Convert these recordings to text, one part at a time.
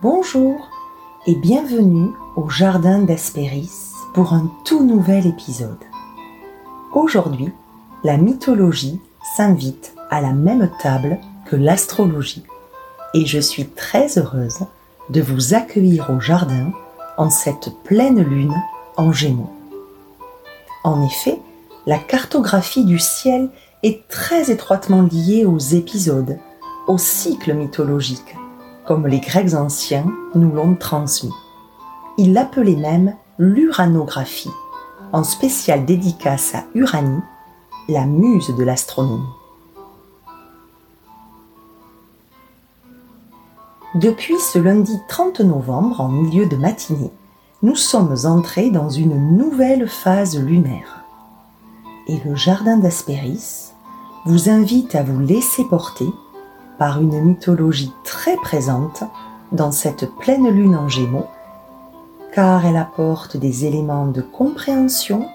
Bonjour et bienvenue au Jardin d'Aspéris pour un tout nouvel épisode. Aujourd'hui, la mythologie s'invite à la même table que l'astrologie et je suis très heureuse de vous accueillir au jardin en cette pleine lune en gémeaux. En effet, la cartographie du ciel est très étroitement liée aux épisodes, aux cycles mythologiques, comme les Grecs anciens nous l'ont transmis. Ils l'appelaient même l'uranographie, en spéciale dédicace à Uranie, la muse de l'astronomie. Depuis ce lundi 30 novembre, en milieu de matinée, nous sommes entrés dans une nouvelle phase lunaire. Et le jardin d'Aspéris vous invite à vous laisser porter par une mythologie très présente dans cette pleine lune en gémeaux, car elle apporte des éléments de compréhension,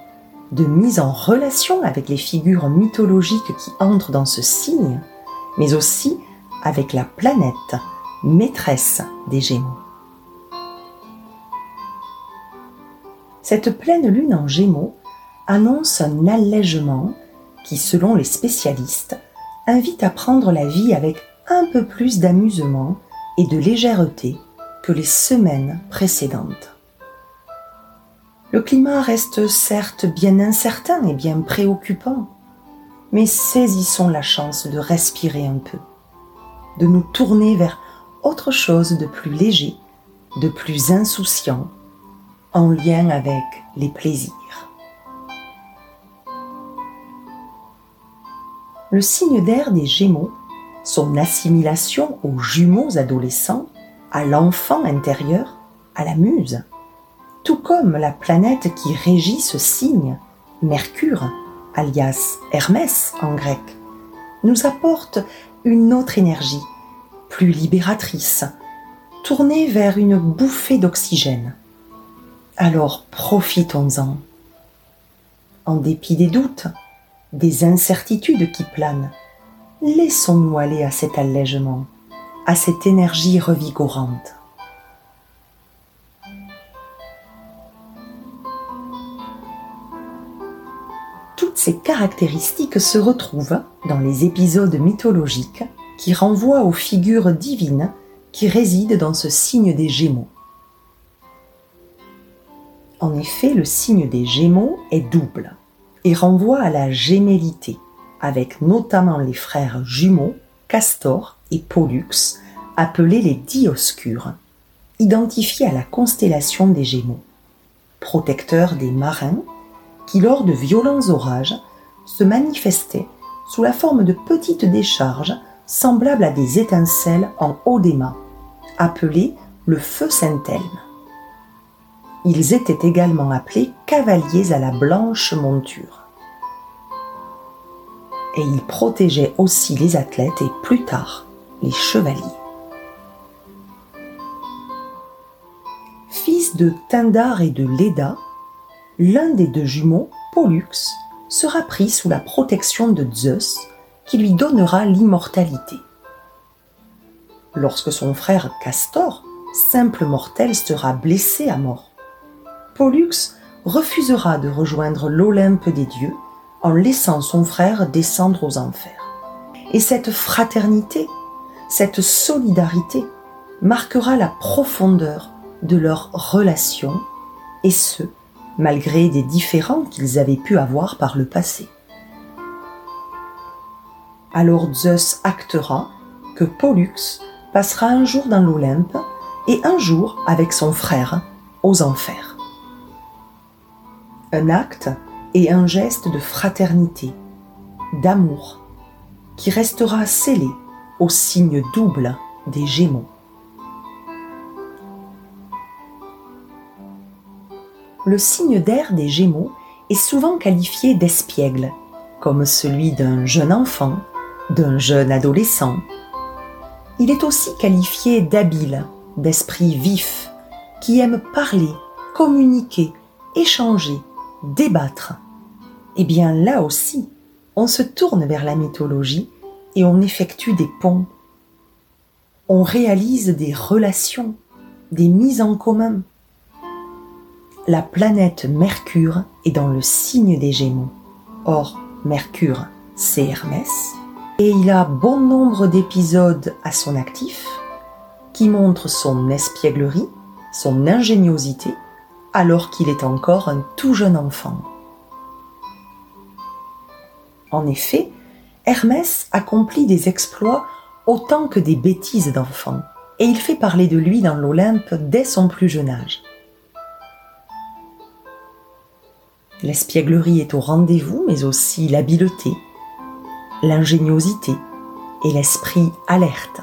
de mise en relation avec les figures mythologiques qui entrent dans ce signe, mais aussi avec la planète, maîtresse des Gémeaux. Cette pleine lune en Gémeaux annonce un allègement qui, selon les spécialistes, invite à prendre la vie avec un peu plus d'amusement et de légèreté que les semaines précédentes. Le climat reste certes bien incertain et bien préoccupant, mais saisissons la chance de respirer un peu, de nous tourner vers autre chose de plus léger, de plus insouciant, en lien avec les plaisirs. Le signe d'air des Gémeaux, son assimilation aux jumeaux adolescents, à l'enfant intérieur, à la muse, tout comme la planète qui régit ce signe, Mercure, alias Hermès en grec, nous apporte une autre énergie plus libératrice, tournée vers une bouffée d'oxygène. Alors profitons-en. En dépit des doutes, des incertitudes qui planent, laissons-nous aller à cet allègement, à cette énergie revigorante. Toutes ces caractéristiques se retrouvent dans les épisodes mythologiques qui renvoie aux figures divines qui résident dans ce signe des Gémeaux. En effet, le signe des Gémeaux est double et renvoie à la gémellité, avec notamment les frères jumeaux Castor et Pollux, appelés les Dioscures, identifiés à la constellation des Gémeaux, protecteurs des marins qui, lors de violents orages, se manifestaient sous la forme de petites décharges semblables à des étincelles en haut des mâts, appelés le feu Saint-Elme. Ils étaient également appelés cavaliers à la blanche monture. Et ils protégeaient aussi les athlètes et plus tard les chevaliers. Fils de Tindar et de Leda, l'un des deux jumeaux, Pollux, sera pris sous la protection de Zeus qui lui donnera l'immortalité. Lorsque son frère Castor, simple mortel, sera blessé à mort, Pollux refusera de rejoindre l'Olympe des dieux en laissant son frère descendre aux enfers. Et cette fraternité, cette solidarité marquera la profondeur de leur relation, et ce, malgré des différends qu'ils avaient pu avoir par le passé alors Zeus actera que Pollux passera un jour dans l'Olympe et un jour avec son frère aux enfers. Un acte et un geste de fraternité, d'amour, qui restera scellé au signe double des Gémeaux. Le signe d'air des Gémeaux est souvent qualifié d'espiègle, comme celui d'un jeune enfant d'un jeune adolescent. Il est aussi qualifié d'habile, d'esprit vif, qui aime parler, communiquer, échanger, débattre. Eh bien là aussi, on se tourne vers la mythologie et on effectue des ponts. On réalise des relations des mises en commun. La planète Mercure est dans le signe des Gémeaux. Or, Mercure, c'est Hermès. Et il a bon nombre d'épisodes à son actif qui montrent son espièglerie, son ingéniosité, alors qu'il est encore un tout jeune enfant. En effet, Hermès accomplit des exploits autant que des bêtises d'enfant, et il fait parler de lui dans l'Olympe dès son plus jeune âge. L'espièglerie est au rendez-vous, mais aussi l'habileté, l'ingéniosité et l'esprit alerte.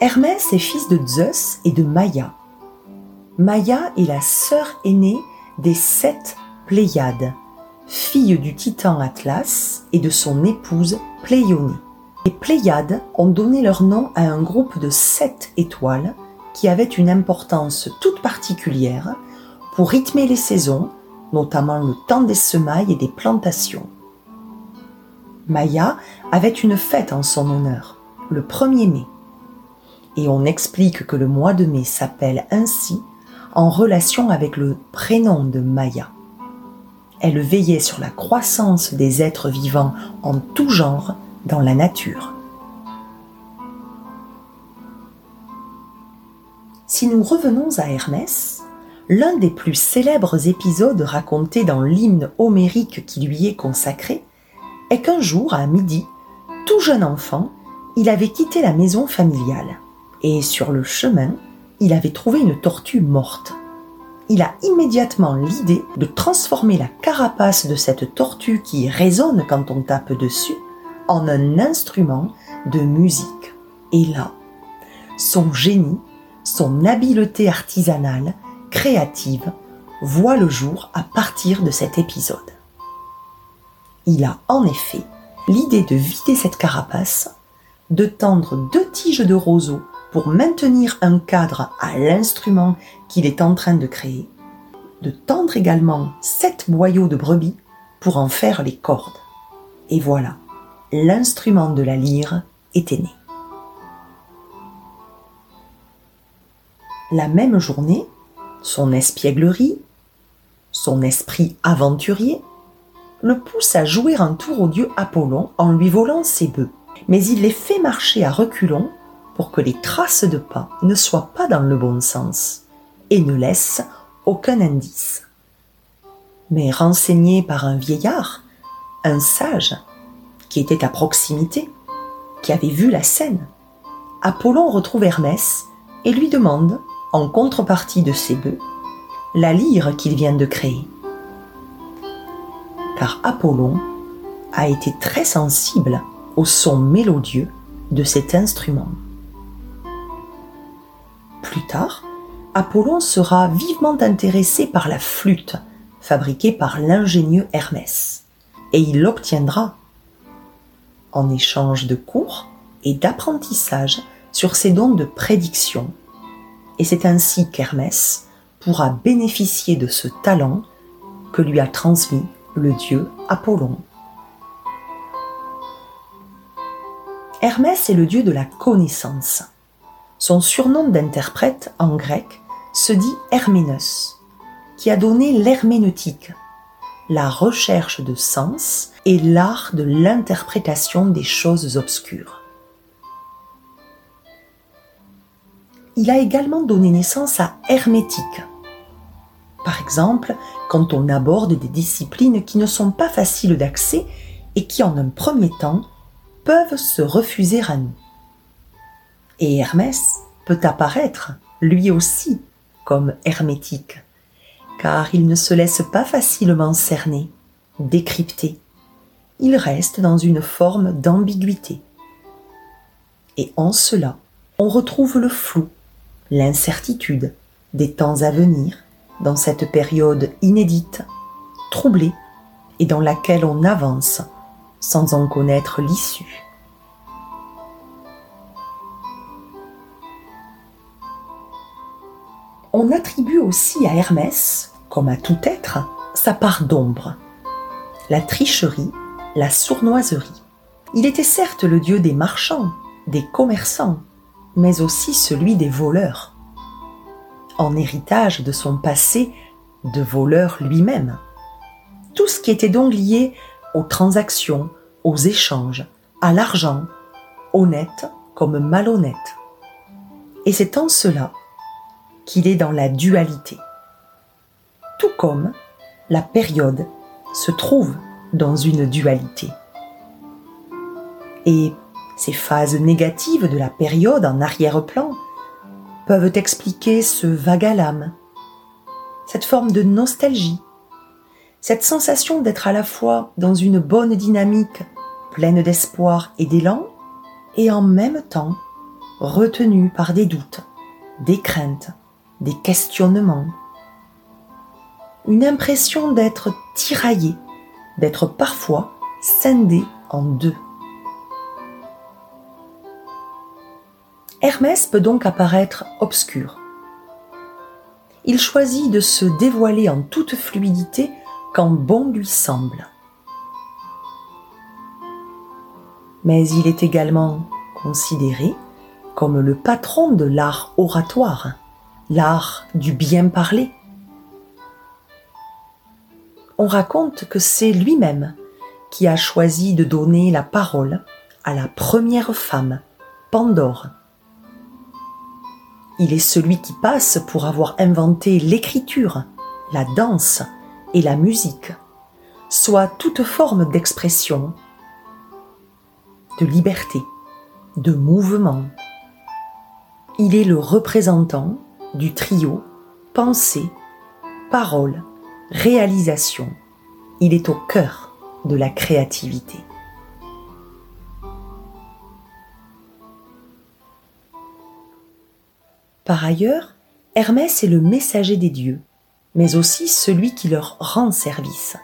Hermès est fils de Zeus et de Maïa. Maïa est la sœur aînée des sept Pléiades, fille du titan Atlas et de son épouse Pléionie. Les Pléiades ont donné leur nom à un groupe de sept étoiles qui avait une importance toute particulière pour rythmer les saisons, notamment le temps des semailles et des plantations. Maya avait une fête en son honneur, le 1er mai. Et on explique que le mois de mai s'appelle ainsi en relation avec le prénom de Maya. Elle veillait sur la croissance des êtres vivants en tout genre dans la nature. Si nous revenons à Hermès, l'un des plus célèbres épisodes racontés dans l'hymne homérique qui lui est consacré est qu'un jour, à midi, tout jeune enfant, il avait quitté la maison familiale. Et sur le chemin, il avait trouvé une tortue morte. Il a immédiatement l'idée de transformer la carapace de cette tortue qui résonne quand on tape dessus en un instrument de musique. Et là, son génie, son habileté artisanale, créative, voit le jour à partir de cet épisode. Il a en effet l'idée de vider cette carapace, de tendre deux tiges de roseau pour maintenir un cadre à l'instrument qu'il est en train de créer, de tendre également sept boyaux de brebis pour en faire les cordes. Et voilà, l'instrument de la lyre était né. La même journée, son espièglerie, son esprit aventurier, le pousse à jouer un tour au dieu Apollon en lui volant ses bœufs. Mais il les fait marcher à reculons pour que les traces de pas ne soient pas dans le bon sens et ne laissent aucun indice. Mais renseigné par un vieillard, un sage, qui était à proximité, qui avait vu la scène. Apollon retrouve Hermès et lui demande, en contrepartie de ses bœufs, la lyre qu'il vient de créer. Car Apollon a été très sensible au son mélodieux de cet instrument. Plus tard, Apollon sera vivement intéressé par la flûte fabriquée par l'ingénieux Hermès, et il l'obtiendra en échange de cours et d'apprentissage sur ses dons de prédiction. Et c'est ainsi qu'Hermès pourra bénéficier de ce talent que lui a transmis le dieu Apollon. Hermès est le dieu de la connaissance. Son surnom d'interprète en grec se dit Herménos, qui a donné l'herméneutique, la recherche de sens et l'art de l'interprétation des choses obscures. Il a également donné naissance à hermétique. Par exemple, quand on aborde des disciplines qui ne sont pas faciles d'accès et qui en un premier temps peuvent se refuser à nous. Et Hermès peut apparaître, lui aussi, comme hermétique car il ne se laisse pas facilement cerner, décrypter. Il reste dans une forme d'ambiguïté. Et en cela, on retrouve le flou, l'incertitude des temps à venir dans cette période inédite, troublée et dans laquelle on avance sans en connaître l'issue. On attribue aussi à Hermès, comme à tout être, sa part d'ombre, la tricherie, la sournoiserie. Il était certes le dieu des marchands, des commerçants, mais aussi celui des voleurs. en héritage de son passé de voleur lui-même. Tout ce qui était donc lié aux transactions, aux échanges, à l'argent, honnête comme malhonnête. Et c'est en cela qu'il est dans la dualité. Tout comme la période se trouve dans une dualité. Et ces phases négatives de la période en arrière-plan peuvent expliquer ce vague à l'âme, cette forme de nostalgie, cette sensation d'être à la fois dans une bonne dynamique, pleine d'espoir et d'élan, et en même temps retenue par des doutes, des craintes, des questionnements. Une impression d'être tiraillé, d'être parfois scindé en deux. Hermès peut donc apparaître obscur. Il choisit de se dévoiler en toute fluidité quand bon lui semble. Mais il est également considéré comme le patron de l'art oratoire, l'art du bien parler. On raconte que c'est lui-même qui a choisi de donner la parole à la première femme, Pandore. Il est celui qui passe pour avoir inventé l'écriture, la danse et la musique, soit toute forme d'expression, de liberté, de mouvement. Il est le représentant du trio pensée, parole, réalisation. Il est au cœur de la créativité. Par ailleurs, Hermès est le messager des dieux, mais aussi celui qui leur rend service.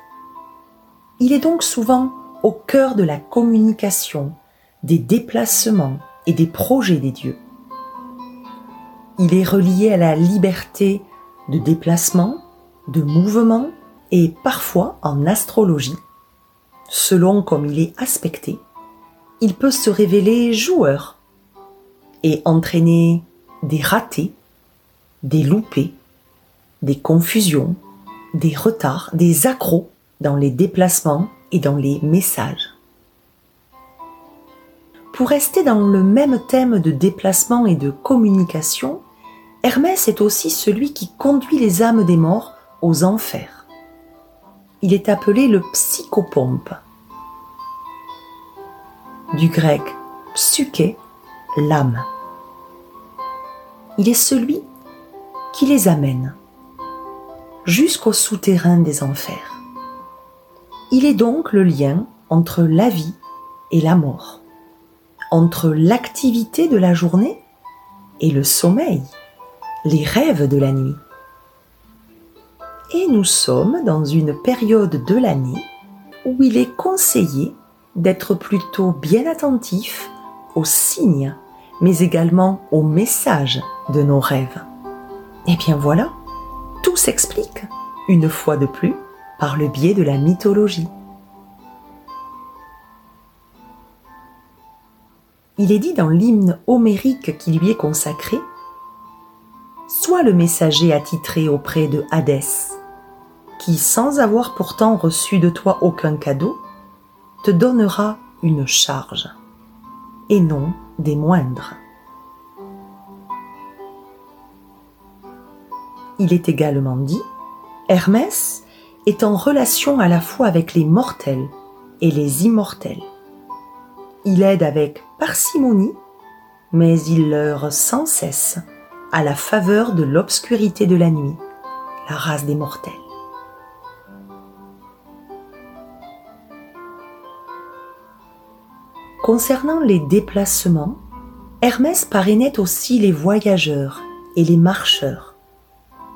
Il est donc souvent au cœur de la communication, des déplacements et des projets des dieux. Il est relié à la liberté de déplacement, de mouvement et parfois en astrologie. Selon comme il est aspecté, il peut se révéler joueur et entraîner des ratés, des loupés, des confusions, des retards, des accros dans les déplacements et dans les messages. Pour rester dans le même thème de déplacement et de communication, Hermès est aussi celui qui conduit les âmes des morts aux enfers. Il est appelé le psychopompe. Du grec psyché, l'âme il est celui qui les amène jusqu'au souterrain des enfers. Il est donc le lien entre la vie et la mort, entre l'activité de la journée et le sommeil, les rêves de la nuit. Et nous sommes dans une période de l'année où il est conseillé d'être plutôt bien attentif aux signes mais également au message de nos rêves. Et eh bien voilà, tout s'explique, une fois de plus, par le biais de la mythologie. Il est dit dans l'hymne homérique qui lui est consacré Sois le messager attitré auprès de Hadès, qui, sans avoir pourtant reçu de toi aucun cadeau, te donnera une charge, et non des moindres. Il est également dit, Hermès est en relation à la fois avec les mortels et les immortels. Il aide avec parcimonie, mais il leur sans cesse à la faveur de l'obscurité de la nuit, la race des mortels. Concernant les déplacements, Hermès parrainait aussi les voyageurs et les marcheurs.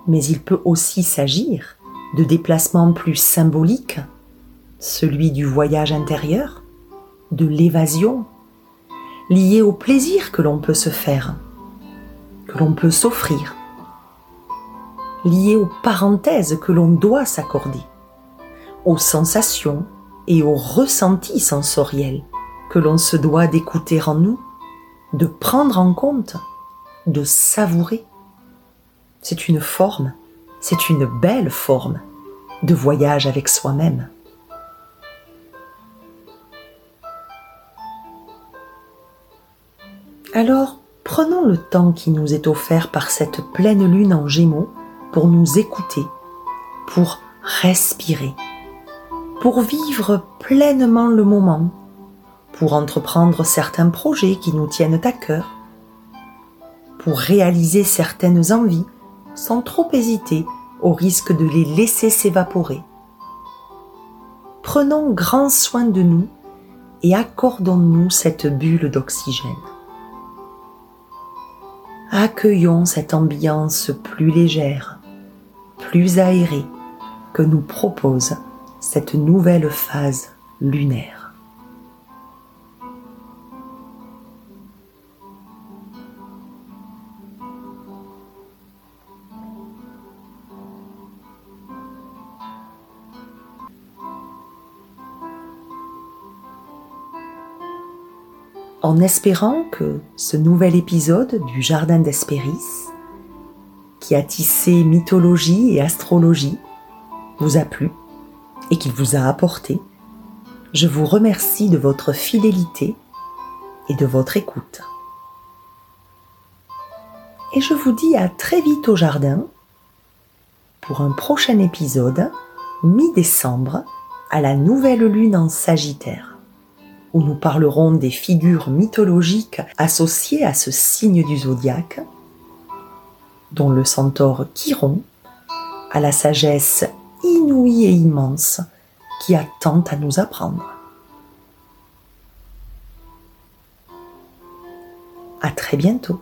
Mais il peut aussi s'agir de déplacements plus symboliques, celui du voyage intérieur, de l'évasion, lié au plaisir que l'on peut se faire, que l'on peut s'offrir, lié aux parenthèses que l'on doit s'accorder, aux sensations et aux ressentis sensoriels que l'on se doit d'écouter en nous, de prendre en compte, de savourer. c'est une forme, c'est une belle forme de voyage avec soi-même. Alors, prenons le temps qui nous est offert par cette pleine lune en gémeaux pour nous écouter, pour respirer, pour vivre pleinement le moment, pour entreprendre certains projets qui nous tiennent à cœur, pour réaliser certaines envies sans trop hésiter au risque de les laisser s'évaporer. Prenons grand soin de nous et accordons-nous cette bulle d'oxygène. Accueillons cette ambiance plus légère, plus aérée que nous propose cette nouvelle phase lunaire. En espérant que ce nouvel épisode du Jardin d'Hespéris, qui a tissé mythologie et astrologie, vous a plu et qu'il vous a apporté, je vous remercie de votre fidélité et de votre écoute. Et je vous dis à très vite au jardin pour un prochain épisode mi-décembre à la nouvelle lune en Sagittaire où nous parlerons des figures mythologiques associées à ce signe du zodiaque, dont le centaure Chiron a la sagesse inouïe et immense qui a tant à nous apprendre. À très bientôt.